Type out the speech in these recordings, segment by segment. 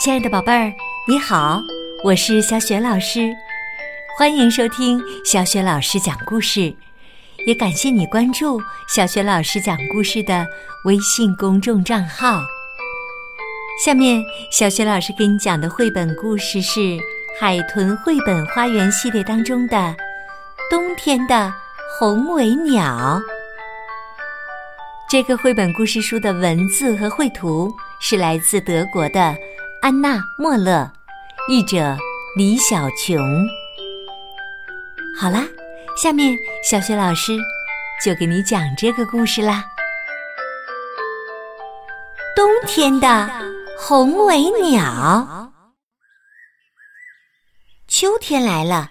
亲爱的宝贝儿，你好，我是小雪老师，欢迎收听小雪老师讲故事，也感谢你关注小雪老师讲故事的微信公众账号。下面，小雪老师给你讲的绘本故事是《海豚绘本花园》系列当中的《冬天的红尾鸟》。这个绘本故事书的文字和绘图是来自德国的。安娜·莫勒，译者李小琼。好啦，下面小雪老师就给你讲这个故事啦。冬天的红尾鸟。秋天来了，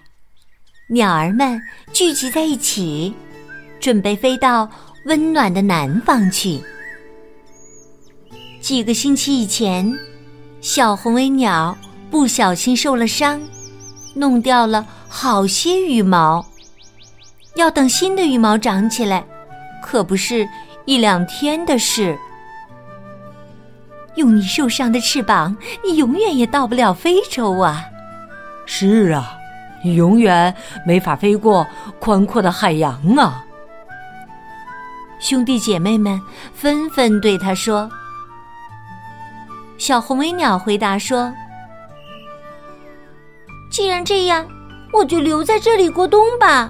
鸟儿们聚集在一起，准备飞到温暖的南方去。几个星期以前。小红尾鸟不小心受了伤，弄掉了好些羽毛。要等新的羽毛长起来，可不是一两天的事。用你受伤的翅膀，你永远也到不了非洲啊！是啊，你永远没法飞过宽阔的海洋啊！兄弟姐妹们纷纷对他说。小红尾鸟回答说：“既然这样，我就留在这里过冬吧。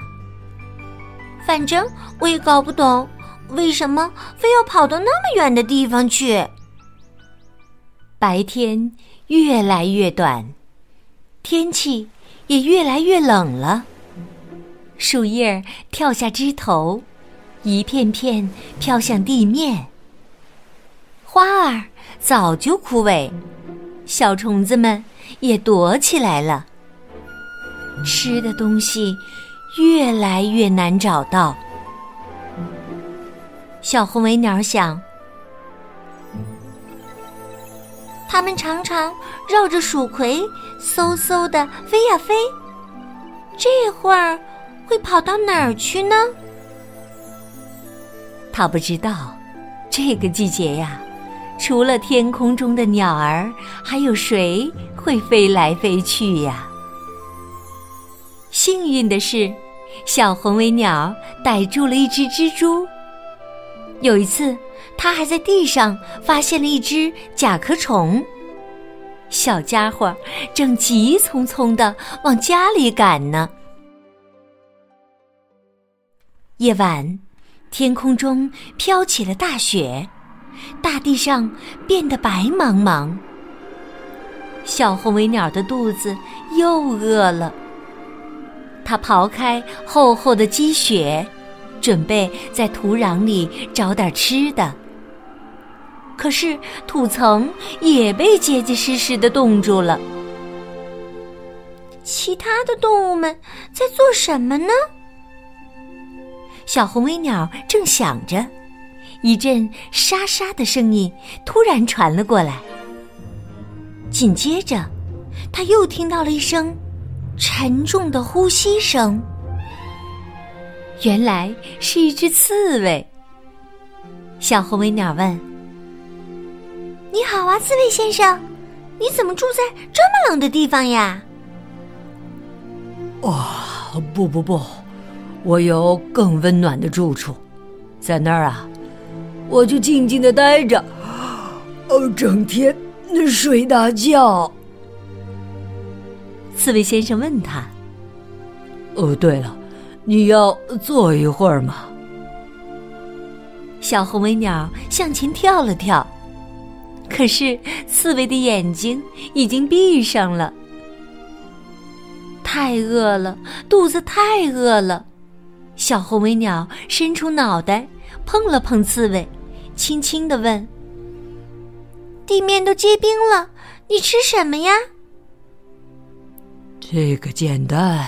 反正我也搞不懂，为什么非要跑到那么远的地方去。”白天越来越短，天气也越来越冷了。树叶跳下枝头，一片片飘向地面。花儿。早就枯萎，小虫子们也躲起来了。吃的东西越来越难找到。小红尾鸟想，它们常常绕着鼠葵嗖嗖的飞呀飞，这会儿会跑到哪儿去呢？他不知道，这个季节呀。除了天空中的鸟儿，还有谁会飞来飞去呀？幸运的是，小红尾鸟逮住了一只蜘蛛。有一次，它还在地上发现了一只甲壳虫。小家伙正急匆匆的往家里赶呢。夜晚，天空中飘起了大雪。大地上变得白茫茫，小红尾鸟的肚子又饿了。它刨开厚厚的积雪，准备在土壤里找点吃的。可是土层也被结结实实的冻住了。其他的动物们在做什么呢？小红尾鸟正想着。一阵沙沙的声音突然传了过来，紧接着，他又听到了一声沉重的呼吸声。原来是一只刺猬。小红尾鸟问：“你好啊，刺猬先生，你怎么住在这么冷的地方呀？”“哦，不不不，我有更温暖的住处，在那儿啊。”我就静静的待着，哦，整天睡大觉。刺猬先生问他：“哦，对了，你要坐一会儿吗？”小红尾鸟向前跳了跳，可是刺猬的眼睛已经闭上了。太饿了，肚子太饿了。小红尾鸟伸出脑袋，碰了碰刺猬。轻轻的问：“地面都结冰了，你吃什么呀？”这个简单，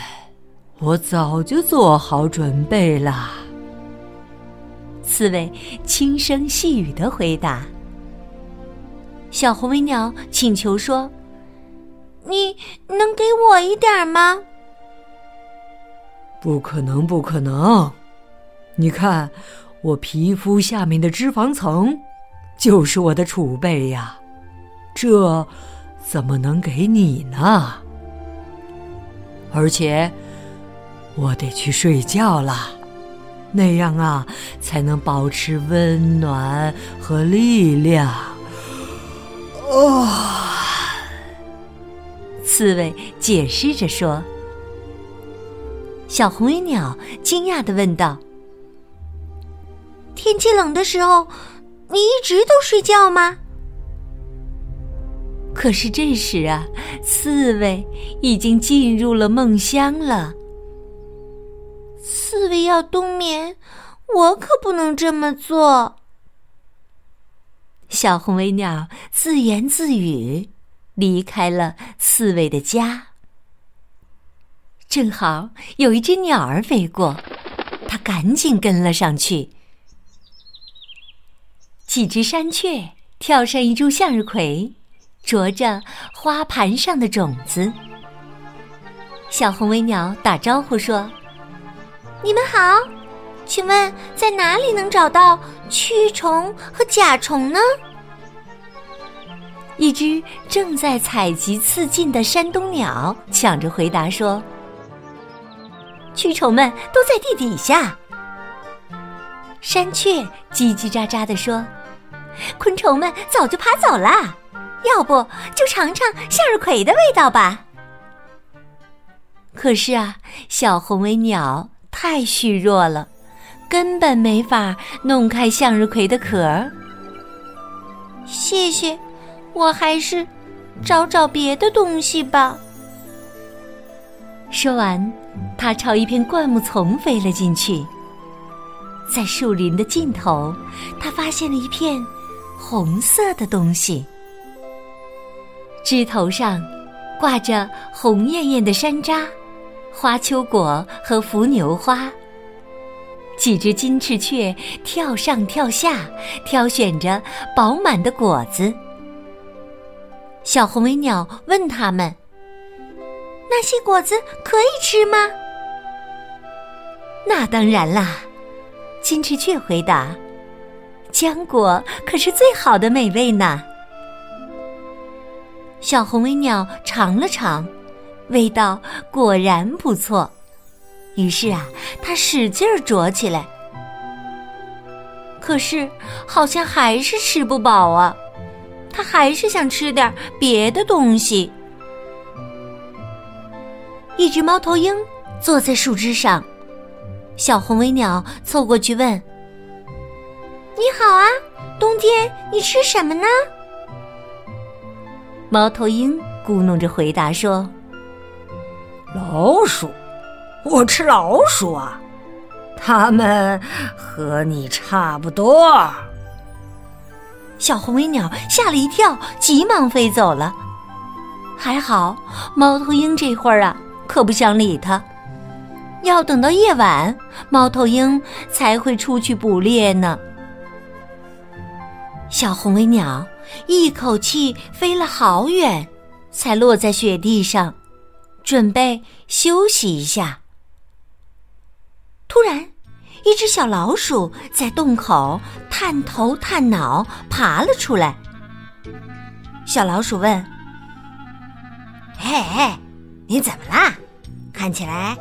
我早就做好准备了。刺猬轻声细语的回答。小红尾鸟请求说：“你能给我一点吗？”“不可能，不可能！你看。”我皮肤下面的脂肪层，就是我的储备呀。这怎么能给你呢？而且我得去睡觉了，那样啊才能保持温暖和力量。哦，刺猬解释着说。小红尾鸟惊讶的问道：“天气冷的时候，你一直都睡觉吗？”可是这时啊，刺猬已经进入了梦乡了。刺猬要冬眠，我可不能这么做。小红尾鸟自言自语，离开了刺猬的家。正好有一只鸟儿飞过，它赶紧跟了上去。几只山雀跳上一株向日葵。啄着花盘上的种子，小红尾鸟打招呼说：“你们好，请问在哪里能找到蛆虫和甲虫呢？”一只正在采集刺茎的山东鸟抢着回答说：“蛆虫们都在地底下。”山雀叽叽喳喳地说：“昆虫们早就爬走了。”要不就尝尝向日葵的味道吧。可是啊，小红尾鸟太虚弱了，根本没法弄开向日葵的壳儿。谢谢，我还是找找别的东西吧。说完，它朝一片灌木丛飞了进去。在树林的尽头，它发现了一片红色的东西。枝头上挂着红艳艳的山楂、花秋果和伏牛花。几只金翅雀跳上跳下，挑选着饱满的果子。小红尾鸟问他们：“那些果子可以吃吗？”“那当然啦！”金翅雀回答，“浆果可是最好的美味呢。”小红尾鸟尝了尝，味道果然不错。于是啊，它使劲儿啄起来。可是好像还是吃不饱啊，它还是想吃点别的东西。一只猫头鹰坐在树枝上，小红尾鸟凑过去问：“你好啊，冬天你吃什么呢？”猫头鹰咕哝着回答说：“老鼠，我吃老鼠啊，它们和你差不多。”小红尾鸟吓了一跳，急忙飞走了。还好，猫头鹰这会儿啊，可不想理它。要等到夜晚，猫头鹰才会出去捕猎呢。小红尾鸟。一口气飞了好远，才落在雪地上，准备休息一下。突然，一只小老鼠在洞口探头探脑爬了出来。小老鼠问：“嘿，你怎么啦？看起来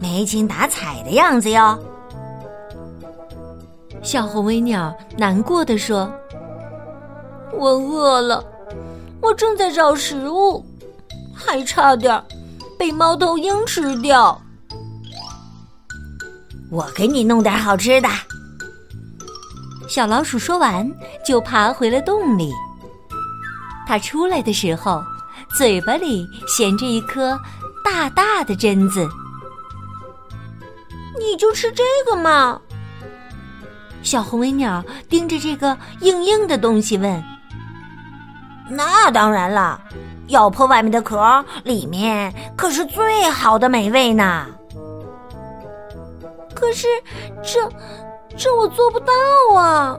没精打采的样子哟。”小红尾鸟难过的说。我饿了，我正在找食物，还差点被猫头鹰吃掉。我给你弄点好吃的。小老鼠说完，就爬回了洞里。它出来的时候，嘴巴里衔着一颗大大的榛子。你就吃这个嘛？小红尾鸟盯着这个硬硬的东西问。那当然了，咬破外面的壳，里面可是最好的美味呢。可是，这这我做不到啊。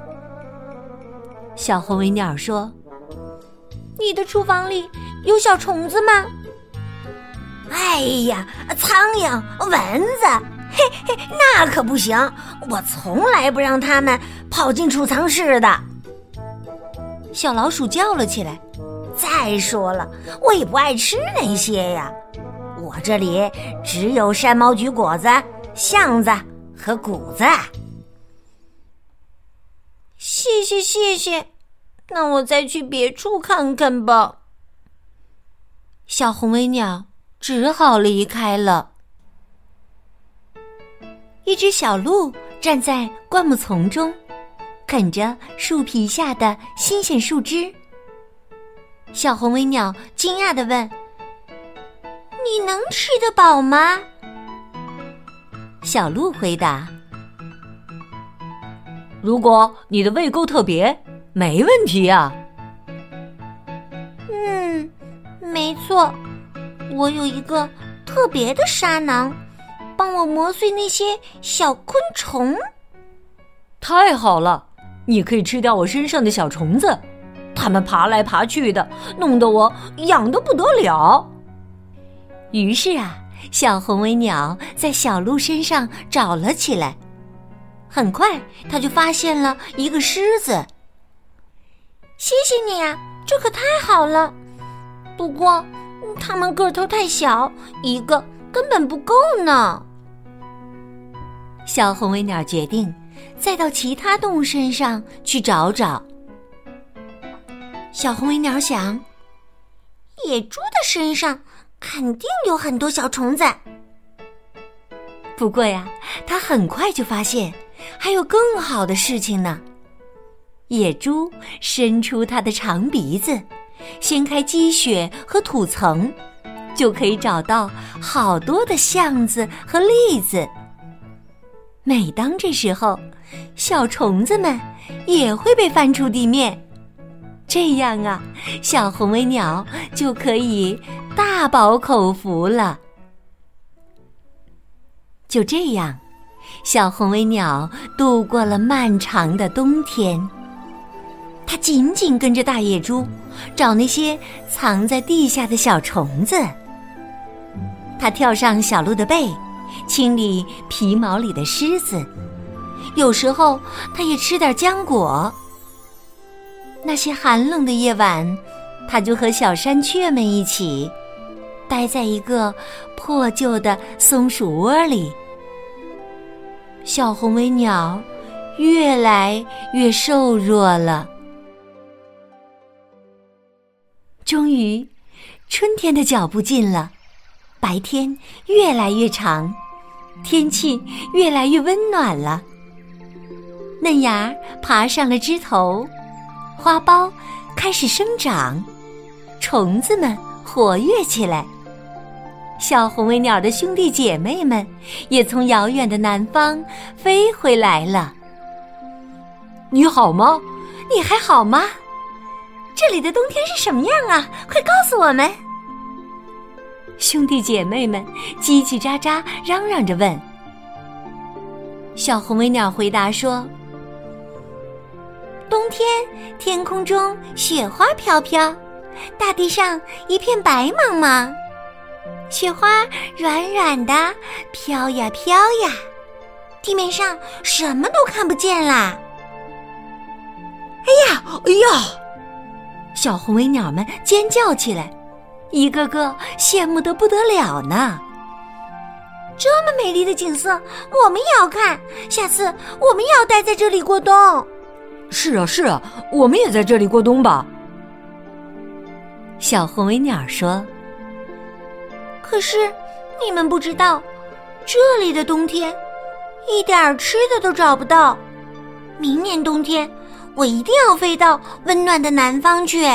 小红尾鸟说：“你的厨房里有小虫子吗？”哎呀，苍蝇、蚊子，嘿嘿，那可不行，我从来不让他们跑进储藏室的。小老鼠叫了起来，再说了，我也不爱吃那些呀。我这里只有山毛榉果子、橡子和谷子。谢谢谢谢，那我再去别处看看吧。小红尾鸟只好离开了。一只小鹿站在灌木丛中，啃着树皮下的新鲜树枝。小红尾鸟惊讶的问：“你能吃得饱吗？”小鹿回答：“如果你的胃够特别，没问题呀。”嗯，没错，我有一个特别的沙囊。帮我磨碎那些小昆虫，太好了！你可以吃掉我身上的小虫子，它们爬来爬去的，弄得我痒得不得了。于是啊，小红尾鸟在小鹿身上找了起来。很快，它就发现了一个狮子。谢谢你啊，这可太好了。不过，它们个头太小，一个根本不够呢。小红尾鸟决定再到其他动物身上去找找。小红尾鸟想，野猪的身上肯定有很多小虫子。不过呀，它很快就发现还有更好的事情呢。野猪伸出它的长鼻子，掀开积雪和土层，就可以找到好多的橡子和栗子。每当这时候，小虫子们也会被翻出地面，这样啊，小红尾鸟就可以大饱口福了。就这样，小红尾鸟度过了漫长的冬天。它紧紧跟着大野猪，找那些藏在地下的小虫子。它跳上小鹿的背。清理皮毛里的虱子，有时候它也吃点浆果。那些寒冷的夜晚，它就和小山雀们一起，待在一个破旧的松鼠窝里。小红尾鸟越来越瘦弱了。终于，春天的脚步近了。白天越来越长，天气越来越温暖了。嫩芽爬上了枝头，花苞开始生长，虫子们活跃起来。小红尾鸟的兄弟姐妹们也从遥远的南方飞回来了。你好吗？你还好吗？这里的冬天是什么样啊？快告诉我们！兄弟姐妹们叽叽喳喳嚷嚷着问。小红尾鸟回答说：“冬天天空中雪花飘飘，大地上一片白茫茫，雪花软软的飘呀飘呀，地面上什么都看不见啦！”哎呀，哎呀！小红尾鸟们尖叫起来。一个个羡慕的不得了呢。这么美丽的景色，我们也要看。下次我们也要待在这里过冬。是啊，是啊，我们也在这里过冬吧。小红尾鸟说：“可是你们不知道，这里的冬天一点吃的都找不到。明年冬天，我一定要飞到温暖的南方去。”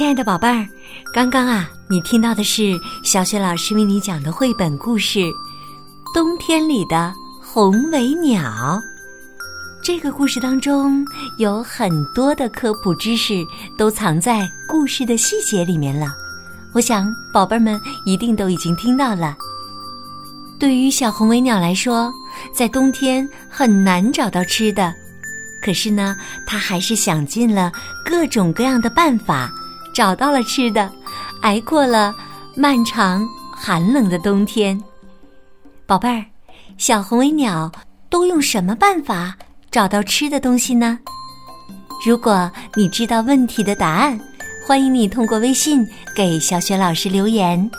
亲爱的宝贝儿，刚刚啊，你听到的是小雪老师为你讲的绘本故事《冬天里的红尾鸟》。这个故事当中有很多的科普知识，都藏在故事的细节里面了。我想，宝贝儿们一定都已经听到了。对于小红尾鸟来说，在冬天很难找到吃的，可是呢，它还是想尽了各种各样的办法。找到了吃的，挨过了漫长寒冷的冬天。宝贝儿，小红尾鸟都用什么办法找到吃的东西呢？如果你知道问题的答案，欢迎你通过微信给小雪老师留言。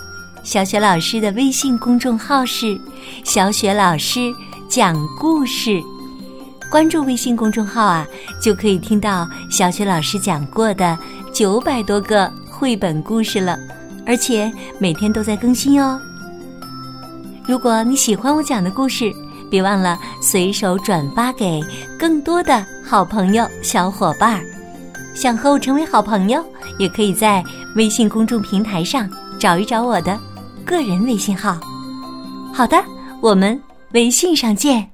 小雪老师的微信公众号是“小雪老师讲故事”，关注微信公众号啊，就可以听到小雪老师讲过的九百多个绘本故事了，而且每天都在更新哦。如果你喜欢我讲的故事，别忘了随手转发给更多的好朋友、小伙伴。想和我成为好朋友，也可以在微信公众平台上找一找我的。个人微信号，好的，我们微信上见。